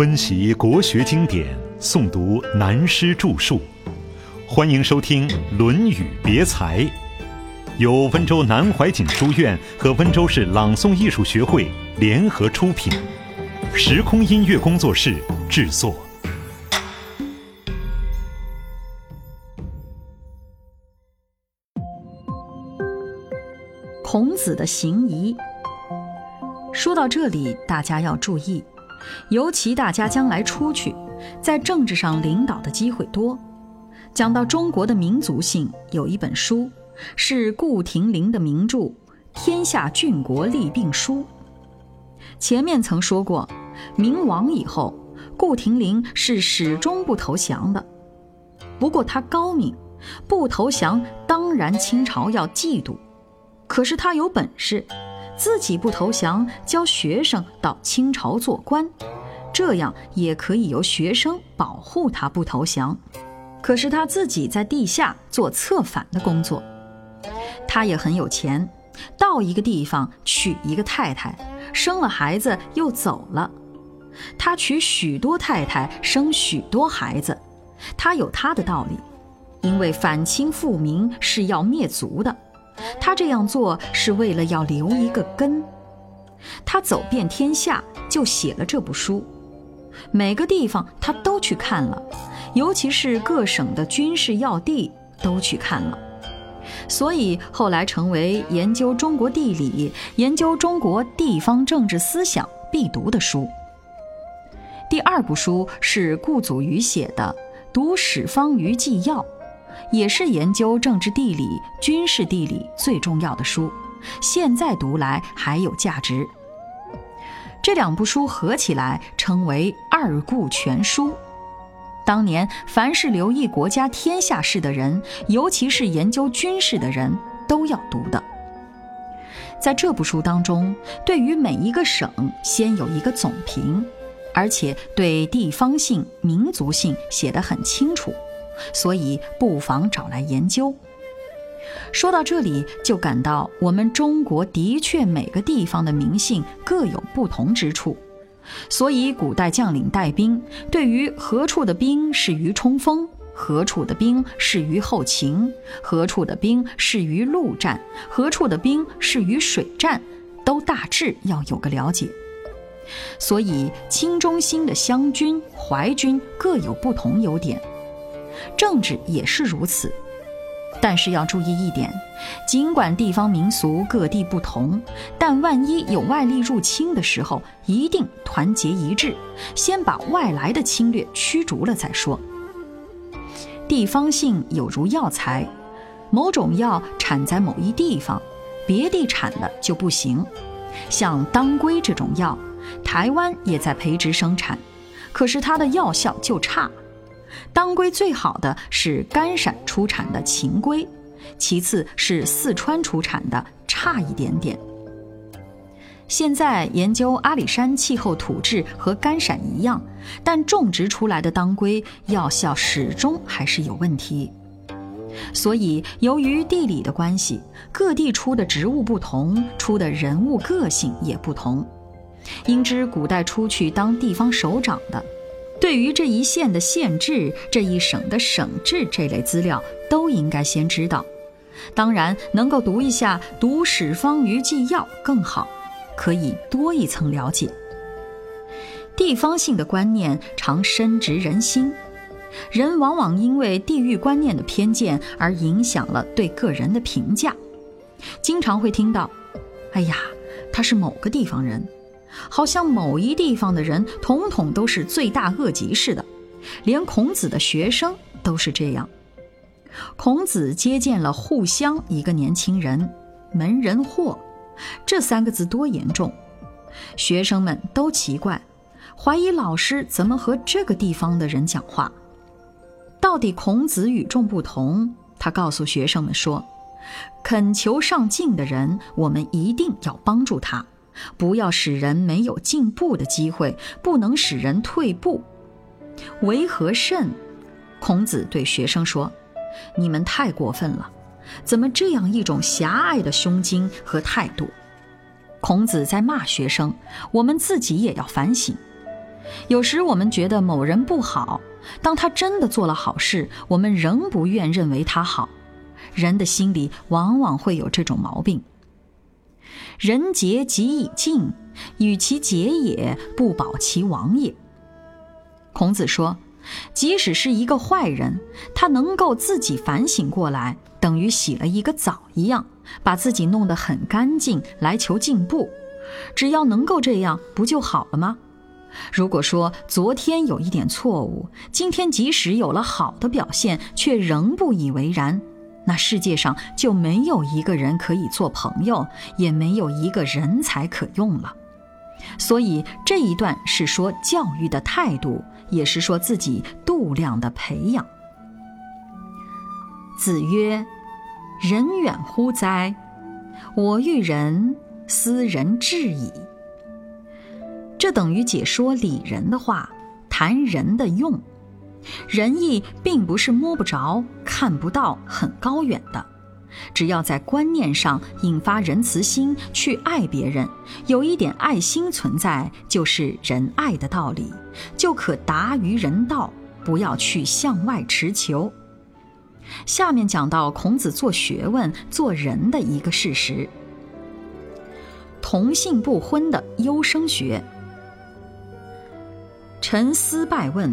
温习国学经典，诵读南师著述，欢迎收听《论语别裁》，由温州南怀瑾书院和温州市朗诵艺术学会联合出品，时空音乐工作室制作。孔子的行仪。说到这里，大家要注意，尤其大家将来出去，在政治上领导的机会多。讲到中国的民族性，有一本书是顾亭林的名著《天下郡国利病书》。前面曾说过，明亡以后，顾亭林是始终不投降的。不过他高明，不投降当然清朝要嫉妒，可是他有本事。自己不投降，教学生到清朝做官，这样也可以由学生保护他不投降。可是他自己在地下做策反的工作。他也很有钱，到一个地方娶一个太太，生了孩子又走了。他娶许多太太，生许多孩子，他有他的道理，因为反清复明是要灭族的。他这样做是为了要留一个根。他走遍天下，就写了这部书。每个地方他都去看了，尤其是各省的军事要地都去看了。所以后来成为研究中国地理、研究中国地方政治思想必读的书。第二部书是顾祖禹写的《读史方舆纪要》。也是研究政治地理、军事地理最重要的书，现在读来还有价值。这两部书合起来称为“二顾全书”。当年凡是留意国家天下事的人，尤其是研究军事的人，都要读的。在这部书当中，对于每一个省先有一个总评，而且对地方性、民族性写得很清楚。所以不妨找来研究。说到这里，就感到我们中国的确每个地方的名姓各有不同之处，所以古代将领带兵，对于何处的兵适于冲锋，何处的兵适于后勤，何处的兵适于陆战，何处的兵适于水战，都大致要有个了解。所以清中兴的湘军、淮军各有不同优点。政治也是如此，但是要注意一点：尽管地方民俗各地不同，但万一有外力入侵的时候，一定团结一致，先把外来的侵略驱逐了再说。地方性有如药材，某种药产在某一地方，别地产的就不行。像当归这种药，台湾也在培植生产，可是它的药效就差。当归最好的是甘陕出产的秦归，其次是四川出产的，差一点点。现在研究阿里山气候土质和甘陕一样，但种植出来的当归药效始终还是有问题。所以由于地理的关系，各地出的植物不同，出的人物个性也不同。应知古代出去当地方首长的。对于这一县的县治、这一省的省治这类资料，都应该先知道。当然，能够读一下《读史方舆纪要》更好，可以多一层了解。地方性的观念常深植人心，人往往因为地域观念的偏见而影响了对个人的评价。经常会听到：“哎呀，他是某个地方人。”好像某一地方的人统统都是罪大恶极似的，连孔子的学生都是这样。孔子接见了互相一个年轻人，门人霍，这三个字多严重！学生们都奇怪，怀疑老师怎么和这个地方的人讲话。到底孔子与众不同，他告诉学生们说：“恳求上进的人，我们一定要帮助他。”不要使人没有进步的机会，不能使人退步。为何甚？孔子对学生说：“你们太过分了，怎么这样一种狭隘的胸襟和态度？”孔子在骂学生，我们自己也要反省。有时我们觉得某人不好，当他真的做了好事，我们仍不愿认为他好。人的心里往往会有这种毛病。人杰即以敬，与其节也，不保其亡也。孔子说，即使是一个坏人，他能够自己反省过来，等于洗了一个澡一样，把自己弄得很干净，来求进步。只要能够这样，不就好了吗？如果说昨天有一点错误，今天即使有了好的表现，却仍不以为然。那世界上就没有一个人可以做朋友，也没有一个人才可用了。所以这一段是说教育的态度，也是说自己度量的培养。子曰：“人远乎哉？我欲人，斯人至矣。”这等于解说礼人的话，谈人的用。仁义并不是摸不着、看不到、很高远的，只要在观念上引发仁慈心，去爱别人，有一点爱心存在，就是仁爱的道理，就可达于人道。不要去向外持求。下面讲到孔子做学问、做人的一个事实：同姓不婚的优生学。陈思拜问。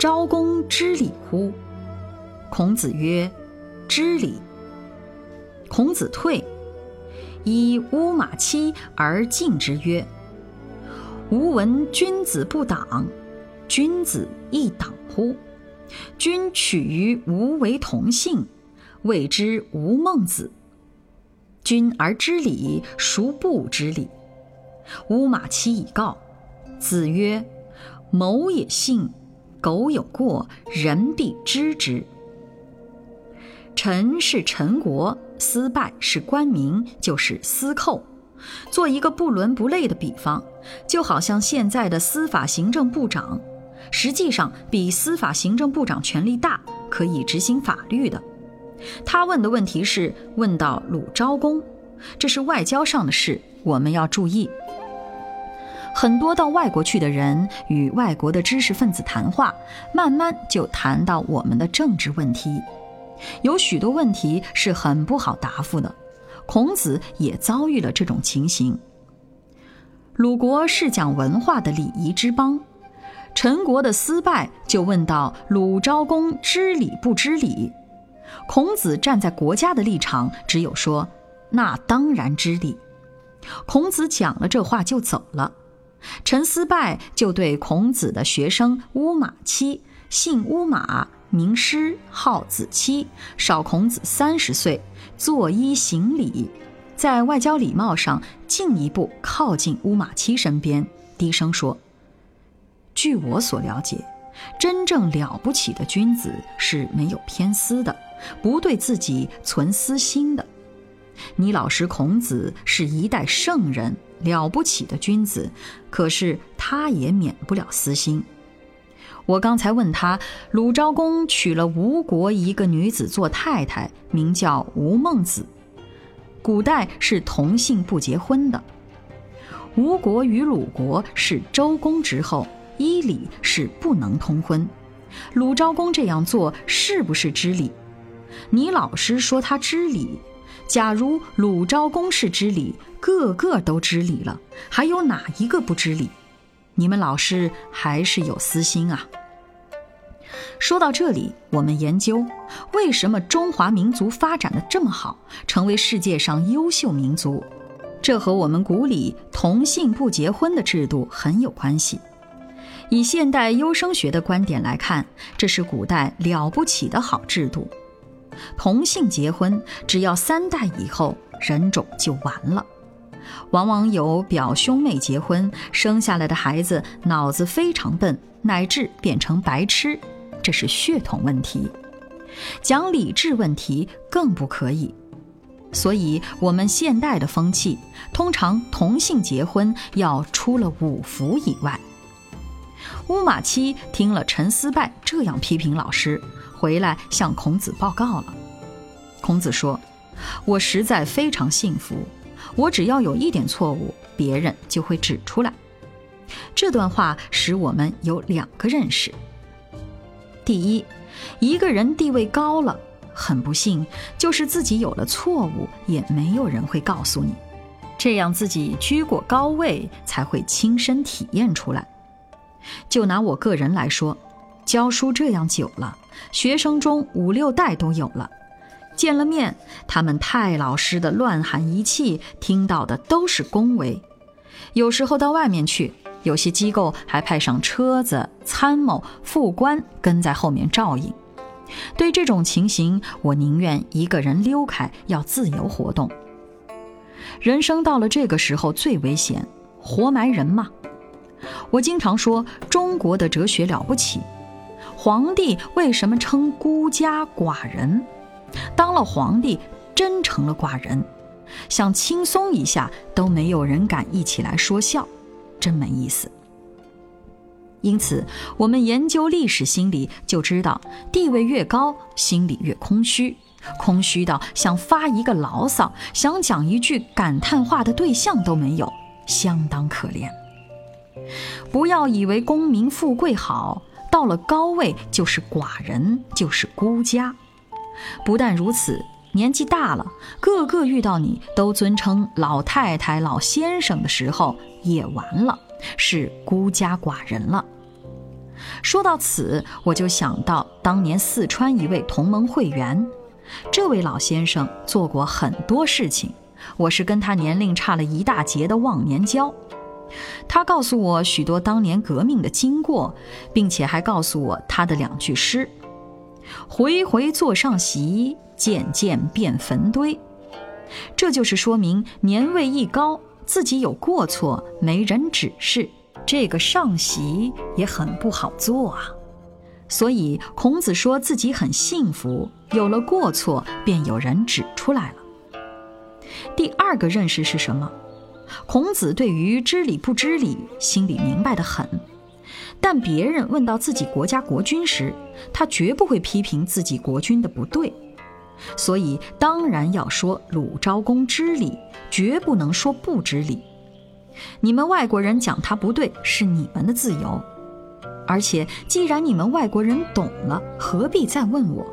昭公知礼乎？孔子曰：“知礼。”孔子退，以乌马期而进之曰：“吾闻君子不党，君子亦党乎？君取于吾为同姓，谓之吾孟子。君而知礼，孰不知礼？”乌马期以告。子曰：“谋也信。”苟有过，人必知之。臣是陈国，司拜是官名，就是司寇。做一个不伦不类的比方，就好像现在的司法行政部长，实际上比司法行政部长权力大，可以执行法律的。他问的问题是问到鲁昭公，这是外交上的事，我们要注意。很多到外国去的人与外国的知识分子谈话，慢慢就谈到我们的政治问题，有许多问题是很不好答复的。孔子也遭遇了这种情形。鲁国是讲文化的礼仪之邦，陈国的司败就问到鲁昭公知礼不知礼？孔子站在国家的立场，只有说那当然知礼。孔子讲了这话就走了。陈思拜就对孔子的学生乌马期，姓乌马，名师，号子期，少孔子三十岁，作揖行礼，在外交礼貌上进一步靠近乌马期身边，低声说：“据我所了解，真正了不起的君子是没有偏私的，不对自己存私心的。你老师孔子是一代圣人。”了不起的君子，可是他也免不了私心。我刚才问他，鲁昭公娶了吴国一个女子做太太，名叫吴孟子。古代是同姓不结婚的。吴国与鲁国是周公之后，依礼是不能通婚。鲁昭公这样做是不是知礼？你老师说他知礼。假如鲁昭公是知礼，个个都知礼了，还有哪一个不知礼？你们老师还是有私心啊！说到这里，我们研究为什么中华民族发展的这么好，成为世界上优秀民族，这和我们古礼同姓不结婚的制度很有关系。以现代优生学的观点来看，这是古代了不起的好制度。同姓结婚，只要三代以后，人种就完了。往往有表兄妹结婚，生下来的孩子脑子非常笨，乃至变成白痴，这是血统问题。讲理智问题更不可以。所以，我们现代的风气，通常同姓结婚要出了五福以外。乌马七听了陈思拜这样批评老师。回来向孔子报告了。孔子说：“我实在非常幸福，我只要有一点错误，别人就会指出来。这段话使我们有两个认识：第一，一个人地位高了，很不幸，就是自己有了错误，也没有人会告诉你，这样自己居过高位才会亲身体验出来。就拿我个人来说，教书这样久了，学生中五六代都有了。见了面，他们太老实的乱喊一气，听到的都是恭维。有时候到外面去，有些机构还派上车子、参谋、副官跟在后面照应。对这种情形，我宁愿一个人溜开，要自由活动。人生到了这个时候最危险，活埋人嘛。我经常说，中国的哲学了不起。皇帝为什么称孤家寡人？当了皇帝，真成了寡人，想轻松一下都没有人敢一起来说笑，真没意思。因此，我们研究历史心理就知道，地位越高，心里越空虚，空虚到想发一个牢骚、想讲一句感叹话的对象都没有，相当可怜。不要以为功名富贵好，到了高位就是寡人，就是孤家。不但如此，年纪大了，个个遇到你都尊称老太太、老先生的时候，也完了，是孤家寡人了。说到此，我就想到当年四川一位同盟会员，这位老先生做过很多事情，我是跟他年龄差了一大截的忘年交。他告诉我许多当年革命的经过，并且还告诉我他的两句诗：“回回坐上席，渐渐变坟堆。”这就是说明年位一高，自己有过错，没人指示，这个上席也很不好做啊。所以孔子说自己很幸福，有了过错便有人指出来了。第二个认识是什么？孔子对于知礼不知礼，心里明白的很，但别人问到自己国家国君时，他绝不会批评自己国君的不对，所以当然要说鲁昭公知礼，绝不能说不知礼。你们外国人讲他不对是你们的自由，而且既然你们外国人懂了，何必再问我？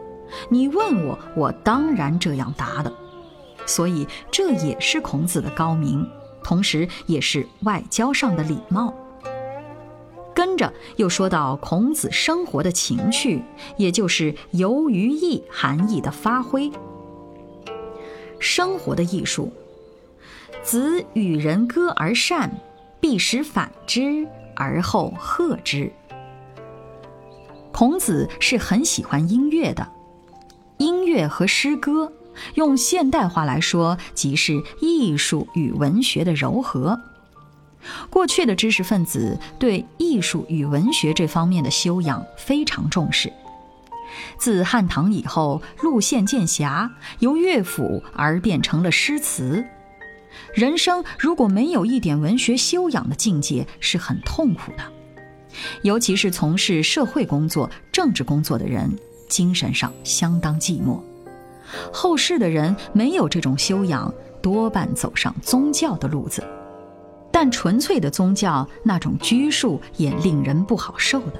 你问我，我当然这样答的。所以这也是孔子的高明。同时，也是外交上的礼貌。跟着又说到孔子生活的情趣，也就是游于艺含义的发挥。生活的艺术，子与人歌而善，必使反之，而后和之。孔子是很喜欢音乐的，音乐和诗歌。用现代话来说，即是艺术与文学的糅合。过去的知识分子对艺术与文学这方面的修养非常重视。自汉唐以后，路线渐狭，由乐府而变成了诗词。人生如果没有一点文学修养的境界，是很痛苦的。尤其是从事社会工作、政治工作的人，精神上相当寂寞。后世的人没有这种修养，多半走上宗教的路子。但纯粹的宗教那种拘束也令人不好受的，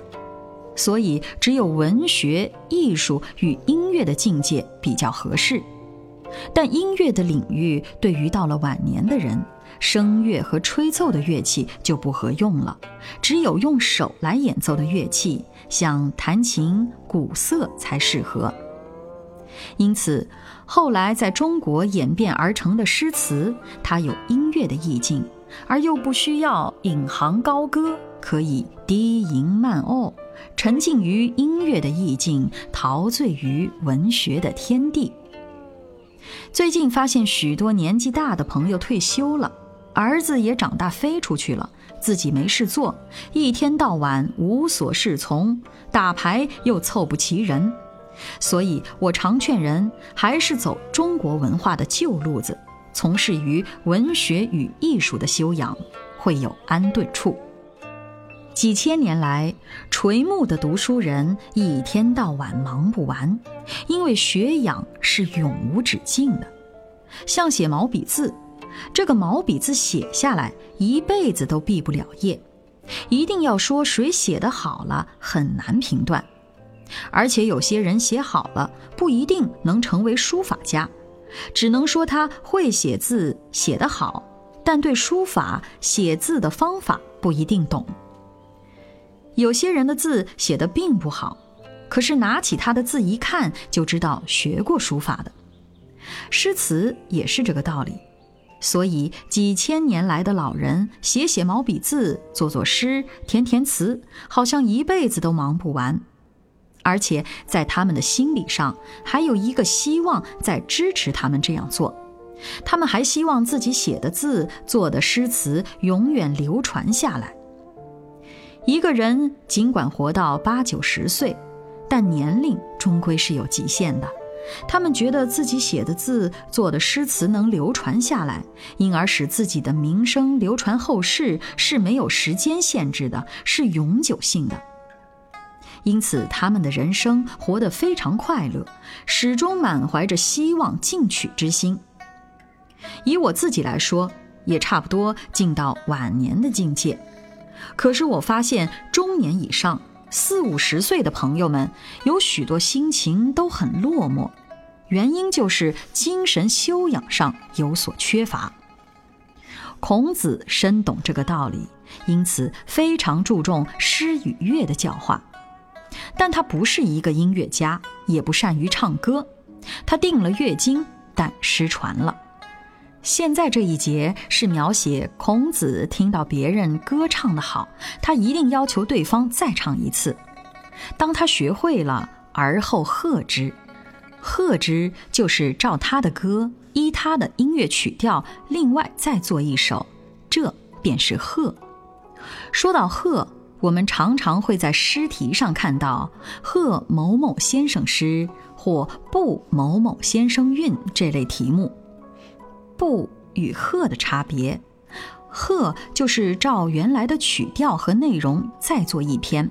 所以只有文学、艺术与音乐的境界比较合适。但音乐的领域对于到了晚年的人，声乐和吹奏的乐器就不合用了，只有用手来演奏的乐器，像弹琴、鼓瑟才适合。因此，后来在中国演变而成的诗词，它有音乐的意境，而又不需要引吭高歌，可以低吟慢哦，沉浸于音乐的意境，陶醉于文学的天地。最近发现许多年纪大的朋友退休了，儿子也长大飞出去了，自己没事做，一天到晚无所适从，打牌又凑不齐人。所以我常劝人还是走中国文化的旧路子，从事于文学与艺术的修养，会有安顿处。几千年来，垂暮的读书人一天到晚忙不完，因为学养是永无止境的。像写毛笔字，这个毛笔字写下来，一辈子都毕不了业。一定要说谁写得好了，很难评断。而且有些人写好了，不一定能成为书法家，只能说他会写字，写得好，但对书法写字的方法不一定懂。有些人的字写得并不好，可是拿起他的字一看，就知道学过书法的。诗词也是这个道理。所以，几千年来的老人写写毛笔字，做做诗，填填词，好像一辈子都忙不完。而且，在他们的心理上，还有一个希望在支持他们这样做。他们还希望自己写的字、做的诗词永远流传下来。一个人尽管活到八九十岁，但年龄终归是有极限的。他们觉得自己写的字、做的诗词能流传下来，因而使自己的名声流传后世是没有时间限制的，是永久性的。因此，他们的人生活得非常快乐，始终满怀着希望进取之心。以我自己来说，也差不多进到晚年的境界。可是我发现，中年以上。四五十岁的朋友们有许多心情都很落寞，原因就是精神修养上有所缺乏。孔子深懂这个道理，因此非常注重诗与乐的教化。但他不是一个音乐家，也不善于唱歌。他定了乐经，但失传了。现在这一节是描写孔子听到别人歌唱的好，他一定要求对方再唱一次。当他学会了，而后和之，和之就是照他的歌，依他的音乐曲调，另外再做一首，这便是和。说到和，我们常常会在诗题上看到“贺某某先生诗”或“不某某先生韵”这类题目。不与贺的差别，和就是照原来的曲调和内容再做一篇。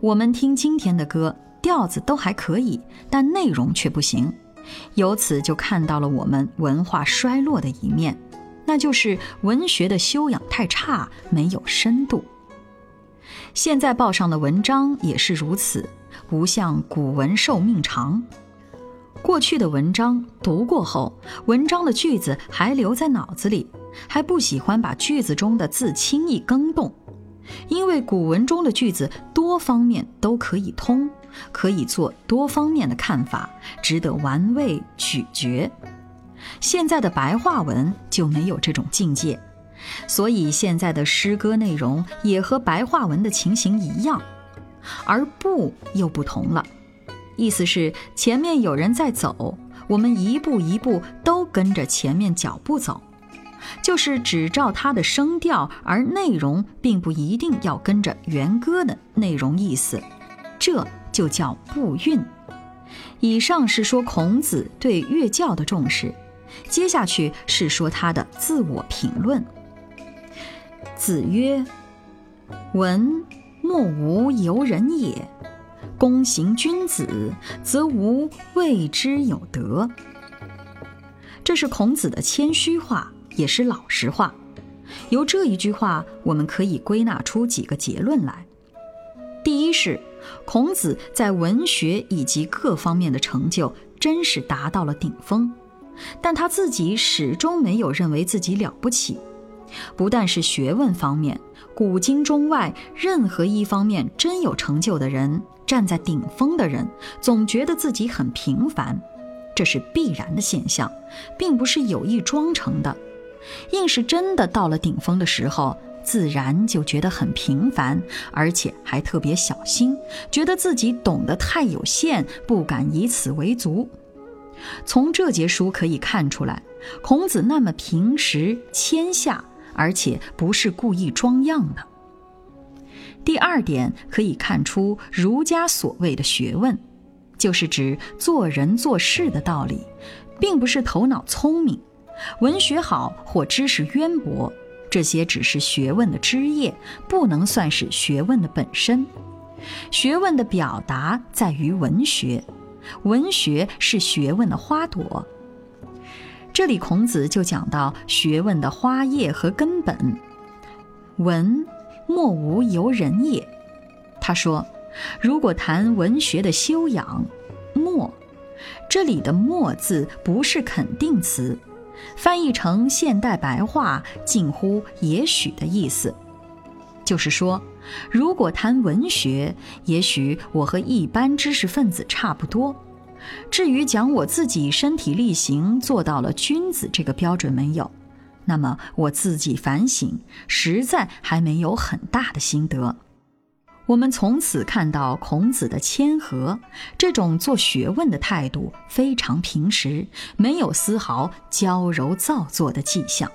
我们听今天的歌，调子都还可以，但内容却不行。由此就看到了我们文化衰落的一面，那就是文学的修养太差，没有深度。现在报上的文章也是如此，不像古文寿命长。过去的文章读过后，文章的句子还留在脑子里，还不喜欢把句子中的字轻易更动，因为古文中的句子多方面都可以通，可以做多方面的看法，值得玩味咀嚼。现在的白话文就没有这种境界，所以现在的诗歌内容也和白话文的情形一样，而不又不同了。意思是前面有人在走，我们一步一步都跟着前面脚步走，就是只照它的声调，而内容并不一定要跟着原歌的内容意思，这就叫步韵。以上是说孔子对乐教的重视，接下去是说他的自我评论。子曰：“文莫无尤人也。”躬行君子，则无谓之有德。这是孔子的谦虚话，也是老实话。由这一句话，我们可以归纳出几个结论来：第一是，孔子在文学以及各方面的成就真是达到了顶峰，但他自己始终没有认为自己了不起。不但是学问方面，古今中外任何一方面真有成就的人。站在顶峰的人总觉得自己很平凡，这是必然的现象，并不是有意装成的。硬是真的到了顶峰的时候，自然就觉得很平凡，而且还特别小心，觉得自己懂得太有限，不敢以此为足。从这节书可以看出来，孔子那么平实谦下，而且不是故意装样的。第二点可以看出，儒家所谓的学问，就是指做人做事的道理，并不是头脑聪明、文学好或知识渊博，这些只是学问的枝叶，不能算是学问的本身。学问的表达在于文学，文学是学问的花朵。这里孔子就讲到学问的花叶和根本，文。莫无由人也。他说，如果谈文学的修养，莫，这里的“莫”字不是肯定词，翻译成现代白话，近乎也许的意思。就是说，如果谈文学，也许我和一般知识分子差不多。至于讲我自己身体力行做到了君子这个标准没有，那么我自己反省，实在还没有很大的心得。我们从此看到孔子的谦和，这种做学问的态度非常平实，没有丝毫娇柔造作的迹象。